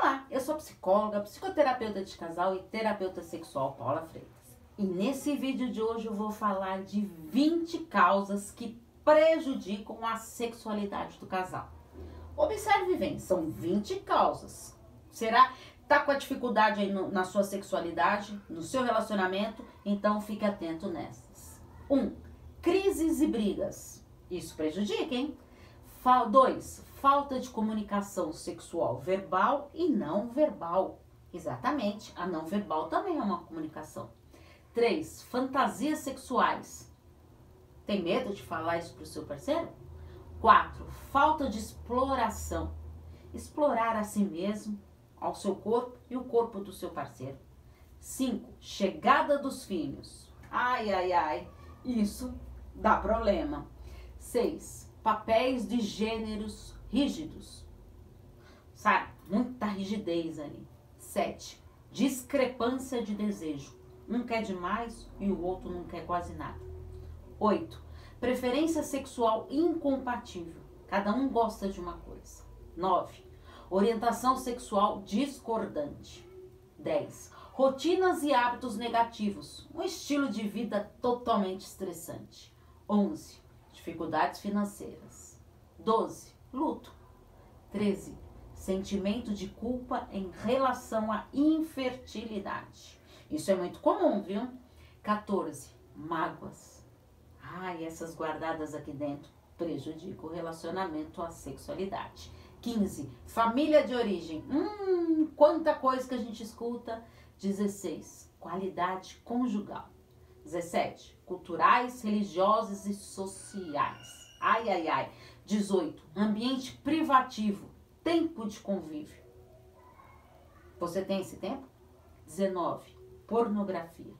Olá, eu sou psicóloga, psicoterapeuta de casal e terapeuta sexual Paula Freitas. E nesse vídeo de hoje eu vou falar de 20 causas que prejudicam a sexualidade do casal. Observe bem, são 20 causas. Será tá com a dificuldade aí no, na sua sexualidade, no seu relacionamento? Então fique atento nessas. 1. Um, crises e brigas. Isso prejudica, hein? 2. Falta de comunicação sexual verbal e não verbal. Exatamente, a não verbal também é uma comunicação. 3. Fantasias sexuais. Tem medo de falar isso para o seu parceiro? 4. Falta de exploração. Explorar a si mesmo, ao seu corpo e o corpo do seu parceiro. 5. Chegada dos filhos. Ai, ai, ai, isso dá problema. 6 papéis de gêneros rígidos. Sabe? Muita rigidez ali. 7. Discrepância de desejo. Um quer demais e o outro não quer quase nada. 8. Preferência sexual incompatível. Cada um gosta de uma coisa. 9. Orientação sexual discordante. 10. Rotinas e hábitos negativos. Um estilo de vida totalmente estressante. 11 dificuldades financeiras. 12. Luto. 13. Sentimento de culpa em relação à infertilidade. Isso é muito comum, viu? 14. Mágoas. Ai, essas guardadas aqui dentro prejudicam o relacionamento à sexualidade. 15. Família de origem. Hum, quanta coisa que a gente escuta. 16. Qualidade conjugal. 17. Culturais, religiosos e sociais. Ai, ai, ai. 18. Ambiente privativo. Tempo de convívio. Você tem esse tempo? 19. Pornografia.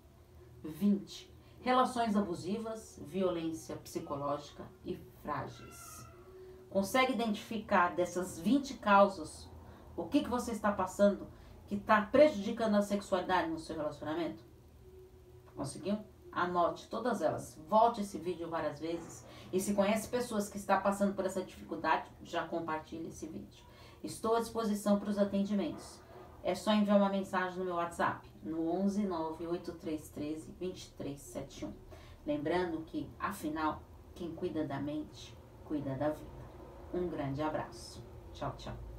20. Relações abusivas, violência psicológica e frágeis. Consegue identificar dessas 20 causas o que, que você está passando que está prejudicando a sexualidade no seu relacionamento? Conseguiu? Anote todas elas. Volte esse vídeo várias vezes. E se conhece pessoas que estão passando por essa dificuldade, já compartilhe esse vídeo. Estou à disposição para os atendimentos. É só enviar uma mensagem no meu WhatsApp, no 11 98313 2371. Lembrando que, afinal, quem cuida da mente, cuida da vida. Um grande abraço. Tchau, tchau.